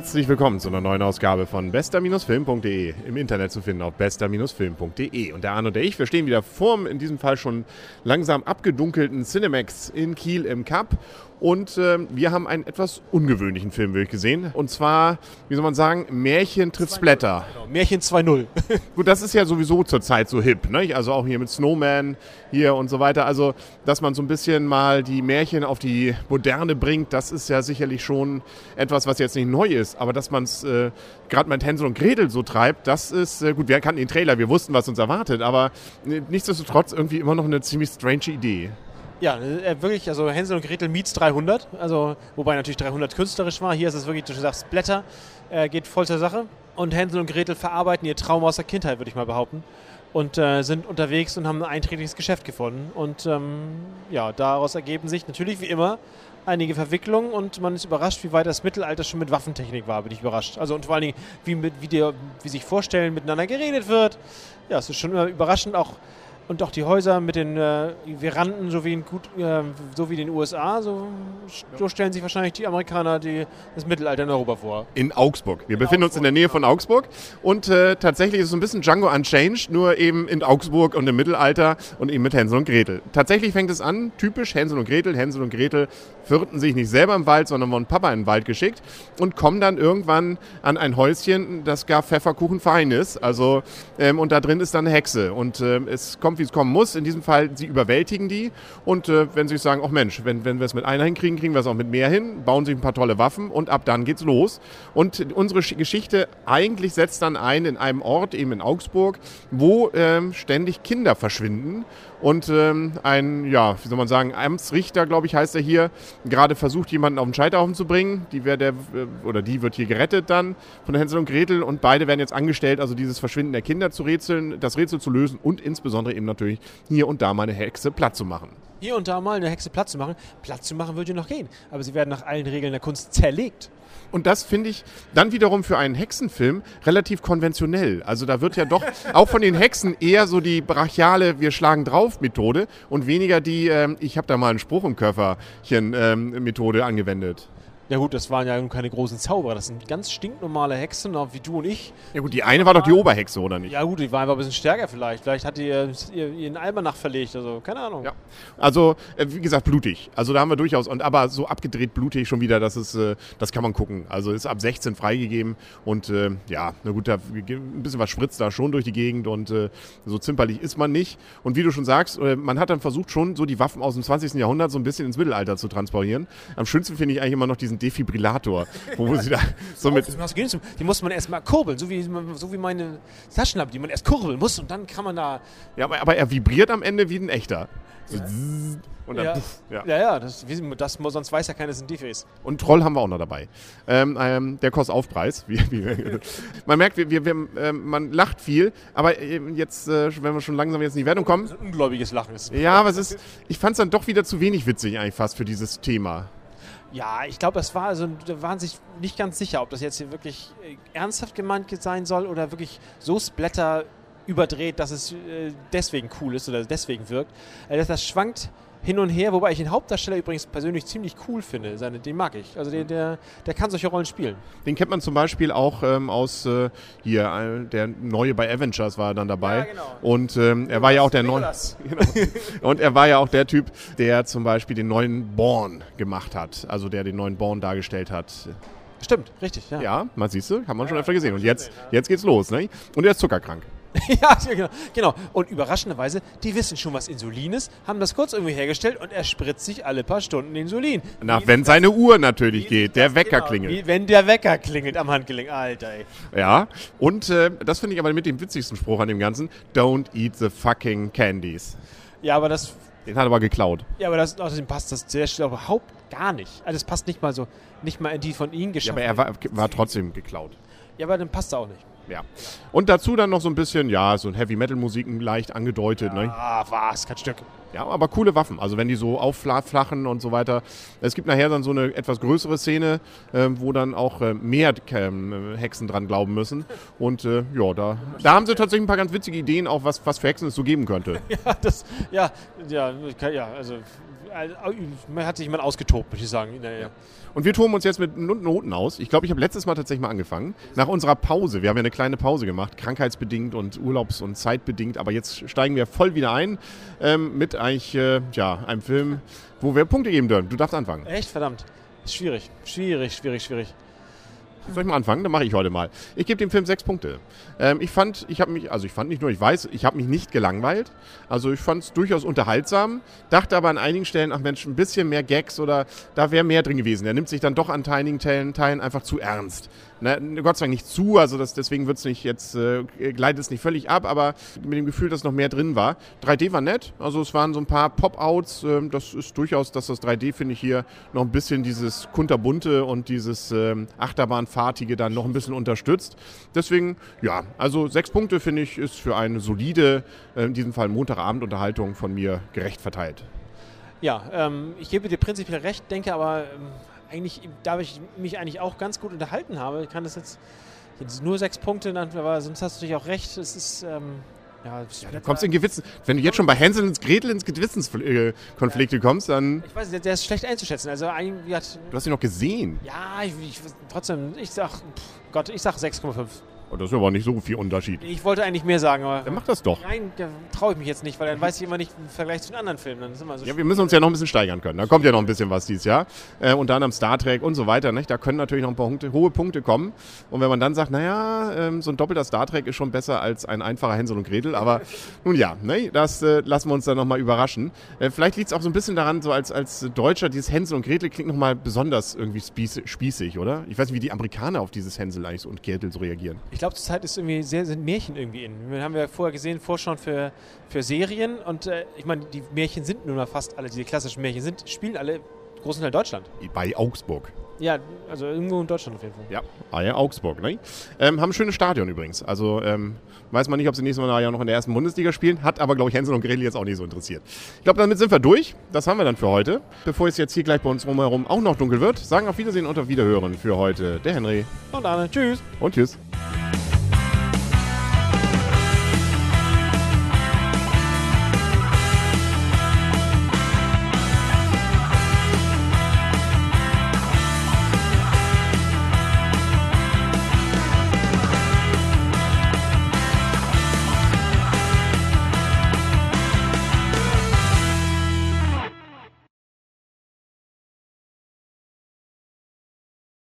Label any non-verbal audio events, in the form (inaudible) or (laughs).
Herzlich willkommen zu einer neuen Ausgabe von bester-film.de. Im Internet zu finden auf bester-film.de. Und der Arne und der ich, wir stehen wieder vorm, in diesem Fall schon langsam abgedunkelten Cinemax in Kiel im Cup. Und äh, wir haben einen etwas ungewöhnlichen Film wirklich gesehen. Und zwar, wie soll man sagen, Märchen trifft Splatter. Genau, Märchen 2.0. (laughs) Gut, das ist ja sowieso zurzeit so hip. Ne? Also auch hier mit Snowman hier und so weiter. Also, dass man so ein bisschen mal die Märchen auf die Moderne bringt, das ist ja sicherlich schon etwas, was jetzt nicht neu ist. Aber dass man es äh, gerade mit Hänsel und Gretel so treibt, das ist, äh, gut, wir kannten den Trailer, wir wussten, was uns erwartet. Aber äh, nichtsdestotrotz irgendwie immer noch eine ziemlich strange Idee. Ja, äh, wirklich, also Hänsel und Gretel meets 300, also wobei natürlich 300 künstlerisch war. Hier ist es wirklich, du sagst, Blätter, äh, geht voll zur Sache. Und Hänsel und Gretel verarbeiten ihr Traum aus der Kindheit, würde ich mal behaupten. Und äh, sind unterwegs und haben ein einträgliches Geschäft gefunden. Und ähm, ja, daraus ergeben sich natürlich wie immer einige Verwicklungen und man ist überrascht, wie weit das Mittelalter schon mit Waffentechnik war, bin ich überrascht. Also und vor allen Dingen, wie, mit, wie, der, wie sich vorstellen, miteinander geredet wird. Ja, es ist schon immer überraschend, auch und auch die Häuser mit den äh, Veranden, so wie in gut, äh, so wie den USA, so, so, stellen sich wahrscheinlich die Amerikaner die, das Mittelalter in Europa vor. In Augsburg. Wir in befinden Augsburg, uns in der Nähe von Augsburg und äh, tatsächlich ist es so ein bisschen Django Unchanged, nur eben in Augsburg und im Mittelalter und eben mit Hänsel und Gretel. Tatsächlich fängt es an, typisch Hänsel und Gretel. Hänsel und Gretel vierten sich nicht selber im Wald, sondern wurden Papa in den Wald geschickt und kommen dann irgendwann an ein Häuschen, das gar Pfefferkuchen fein ist. Also, ähm, und da drin ist dann eine Hexe und ähm, es kommt wie es kommen muss. In diesem Fall, sie überwältigen die. Und äh, wenn sie sagen, ach Mensch, wenn, wenn wir es mit einer hinkriegen, kriegen wir es auch mit mehr hin, bauen sich ein paar tolle Waffen und ab dann geht's los. Und unsere Geschichte eigentlich setzt dann ein in einem Ort, eben in Augsburg, wo ähm, ständig Kinder verschwinden. Und ähm, ein, ja, wie soll man sagen, Amtsrichter, glaube ich, heißt er hier, gerade versucht, jemanden auf den Scheiterhaufen zu bringen. Die, der, äh, oder die wird hier gerettet dann von Hänsel und Gretel. Und beide werden jetzt angestellt, also dieses Verschwinden der Kinder zu rätseln, das Rätsel zu lösen und insbesondere eben natürlich hier und da mal eine Hexe platt zu machen. Hier und da mal eine Hexe platt zu machen. Platt zu machen würde noch gehen. Aber sie werden nach allen Regeln der Kunst zerlegt. Und das finde ich dann wiederum für einen Hexenfilm relativ konventionell. Also da wird ja doch auch von den Hexen eher so die brachiale Wir schlagen drauf Methode und weniger die ähm, Ich habe da mal einen Spruch im Köfferchen ähm, Methode angewendet. Ja gut, das waren ja keine großen Zauberer, das sind ganz stinknormale Hexen, wie du und ich. Ja gut, die eine war doch die Oberhexe, oder nicht? Ja gut, die war einfach ein bisschen stärker vielleicht. Vielleicht hat die ihren Almanach verlegt, also keine Ahnung. Ja. Also, äh, wie gesagt, blutig. Also da haben wir durchaus, und aber so abgedreht blutig schon wieder, das ist, äh, das kann man gucken. Also ist ab 16 freigegeben und äh, ja, na gut, da ein bisschen was spritzt da schon durch die Gegend und so zimperlich ist man nicht. Und wie du schon sagst, man hat dann versucht schon so die Waffen aus dem 20. Jahrhundert so ein bisschen ins Mittelalter zu transportieren. Am schönsten finde ich eigentlich immer noch diesen Defibrillator, wo sie da (laughs) so mit. Die muss man erstmal kurbeln, so wie, so wie meine Taschenlampe, die man erst kurbeln muss und dann kann man da. Ja, aber, aber er vibriert am Ende wie ein echter. So ja. Und dann, ja. Puff, ja. ja, ja, das, das, sonst weiß ja keiner, es sind Defis. Und Troll haben wir auch noch dabei. Ähm, ähm, der kostet Aufpreis. (laughs) Man merkt, wir, wir, wir äh, man lacht viel, aber jetzt, äh, wenn wir schon langsam jetzt in die Wertung kommen. Das ist ein ungläubiges Lachen. Ja, aber es ist, ich fand es dann doch wieder zu wenig witzig eigentlich fast für dieses Thema. Ja, ich glaube, das war also, da waren sich nicht ganz sicher, ob das jetzt hier wirklich äh, ernsthaft gemeint sein soll oder wirklich so Splatter überdreht, dass es äh, deswegen cool ist oder deswegen wirkt. Also das schwankt hin und her, wobei ich den Hauptdarsteller übrigens persönlich ziemlich cool finde. Seine, den mag ich. Also der, der, der kann solche Rollen spielen. Den kennt man zum Beispiel auch ähm, aus äh, hier, äh, der neue bei Avengers war dann dabei. Ja, genau. Und ähm, er war ja auch der neue. (laughs) Genau. und er war ja auch der Typ, der zum Beispiel den neuen Born gemacht hat. Also der den neuen Born dargestellt hat. Stimmt, richtig, ja. Ja, man siehst du, haben wir ja, schon öfter gesehen. Und jetzt, jetzt geht's los, ne? Und er ist zuckerkrank. (laughs) ja, genau, genau. Und überraschenderweise, die wissen schon, was Insulin ist, haben das kurz irgendwie hergestellt und er spritzt sich alle paar Stunden Insulin. Na, wenn seine Uhr natürlich geht, der Wecker genau, klingelt. Wie, wenn der Wecker klingelt am Handgelenk, Alter, ey. Ja, und äh, das finde ich aber mit dem witzigsten Spruch an dem Ganzen: Don't eat the fucking candies. Ja, aber das. Den hat er aber geklaut. Ja, aber das, außerdem passt das sehr schnell überhaupt gar nicht. Also, das passt nicht mal so, nicht mal in die von ihm geschaffen. Ja, aber er war, war trotzdem geklaut. Ja, aber dann passt er auch nicht. Ja. Und dazu dann noch so ein bisschen, ja, so ein Heavy-Metal-Musiken leicht angedeutet. Ah, ne? was, kein Stück. Ja, aber coole Waffen. Also wenn die so aufflachen und so weiter. Es gibt nachher dann so eine etwas größere Szene, äh, wo dann auch äh, mehr äh, Hexen dran glauben müssen. Und äh, ja, da, da haben sie tatsächlich ein paar ganz witzige Ideen, auch was, was für Hexen es so geben könnte. (laughs) ja, das, ja, ja, ja, also hat sich mal ausgetobt, muss ich sagen. Ja. Und wir toben uns jetzt mit Noten aus. Ich glaube, ich habe letztes Mal tatsächlich mal angefangen. Nach unserer Pause. Wir haben ja eine kleine Pause gemacht, krankheitsbedingt und urlaubs- und zeitbedingt. Aber jetzt steigen wir voll wieder ein ähm, mit eigentlich äh, ja, einem Film, wo wir Punkte geben dürfen. Du darfst anfangen. Echt? Verdammt. Schwierig. Schwierig, schwierig, schwierig. Soll ich mal anfangen? Dann mache ich heute mal. Ich gebe dem Film sechs Punkte. Ähm, ich fand, ich habe mich, also ich fand nicht nur, ich weiß, ich habe mich nicht gelangweilt. Also ich fand es durchaus unterhaltsam, dachte aber an einigen Stellen, ach Mensch, ein bisschen mehr Gags oder da wäre mehr drin gewesen. Er nimmt sich dann doch an einigen Teilen, Teilen einfach zu ernst. Ne, Gott sei Dank nicht zu, also das, deswegen wird es nicht jetzt, äh, gleitet es nicht völlig ab, aber mit dem Gefühl, dass noch mehr drin war. 3D war nett, also es waren so ein paar Pop-Outs, äh, das ist durchaus, dass das 3D, finde ich, hier noch ein bisschen dieses kunterbunte und dieses äh, Achterbahnfahrtige dann noch ein bisschen unterstützt. Deswegen, ja, also sechs Punkte, finde ich, ist für eine solide, äh, in diesem Fall Montagabend-Unterhaltung von mir gerecht verteilt. Ja, ähm, ich gebe dir prinzipiell recht, denke aber, ähm, eigentlich, da ich mich eigentlich auch ganz gut unterhalten habe, kann das jetzt, jetzt nur sechs Punkte, aber sonst hast du natürlich auch recht. Es ist. Ähm, ja, ja, da kommst du in Gewissen. Wenn du jetzt schon bei Hänsel und Gretel ins Gewissenskonflikte ja. kommst, dann. Ich weiß nicht, der ist schlecht einzuschätzen. Also eigentlich hat, Du hast ihn noch gesehen. Ja, ich, ich, trotzdem, ich sag, pff, Gott, ich sag 6,5. Das ist aber nicht so viel Unterschied. Ich wollte eigentlich mehr sagen, aber. Dann mach das doch. Nein, da traue ich mich jetzt nicht, weil dann weiß ich immer nicht im Vergleich zu den anderen Filmen. Dann ist immer so ja, wir müssen uns ja noch ein bisschen steigern können. Da kommt ja noch ein bisschen was dieses Jahr. Äh, unter anderem Star Trek und so weiter. Nicht? Da können natürlich noch ein paar Punkte, hohe Punkte kommen. Und wenn man dann sagt, naja, ähm, so ein doppelter Star Trek ist schon besser als ein einfacher Hänsel und Gretel. Aber (laughs) nun ja, ne? das äh, lassen wir uns dann nochmal überraschen. Äh, vielleicht liegt es auch so ein bisschen daran, so als, als Deutscher, dieses Hänsel und Gretel klingt nochmal besonders irgendwie spießig, oder? Ich weiß nicht, wie die Amerikaner auf dieses Hänsel und Gretel so reagieren. Ich glaube, zur Zeit ist irgendwie sehr, sind Märchen irgendwie in. Wir haben ja vorher gesehen, Vorschauen für, für Serien und äh, ich meine, die Märchen sind nun mal fast alle, diese klassischen Märchen sind, spielen alle großen Teil Deutschland. Bei Augsburg. Ja, also irgendwo in Deutschland auf jeden Fall. Ja, ah ja Augsburg, ne? Ähm, haben ein schönes Stadion übrigens. Also ähm, weiß man nicht, ob sie nächstes Mal ja noch in der ersten Bundesliga spielen. Hat aber, glaube ich, Hänsel und Gretel jetzt auch nicht so interessiert. Ich glaube, damit sind wir durch. Das haben wir dann für heute. Bevor es jetzt hier gleich bei uns rumherum auch noch dunkel wird, sagen auf Wiedersehen und auf Wiederhören für heute der Henry. Und Arne. Tschüss. Und tschüss.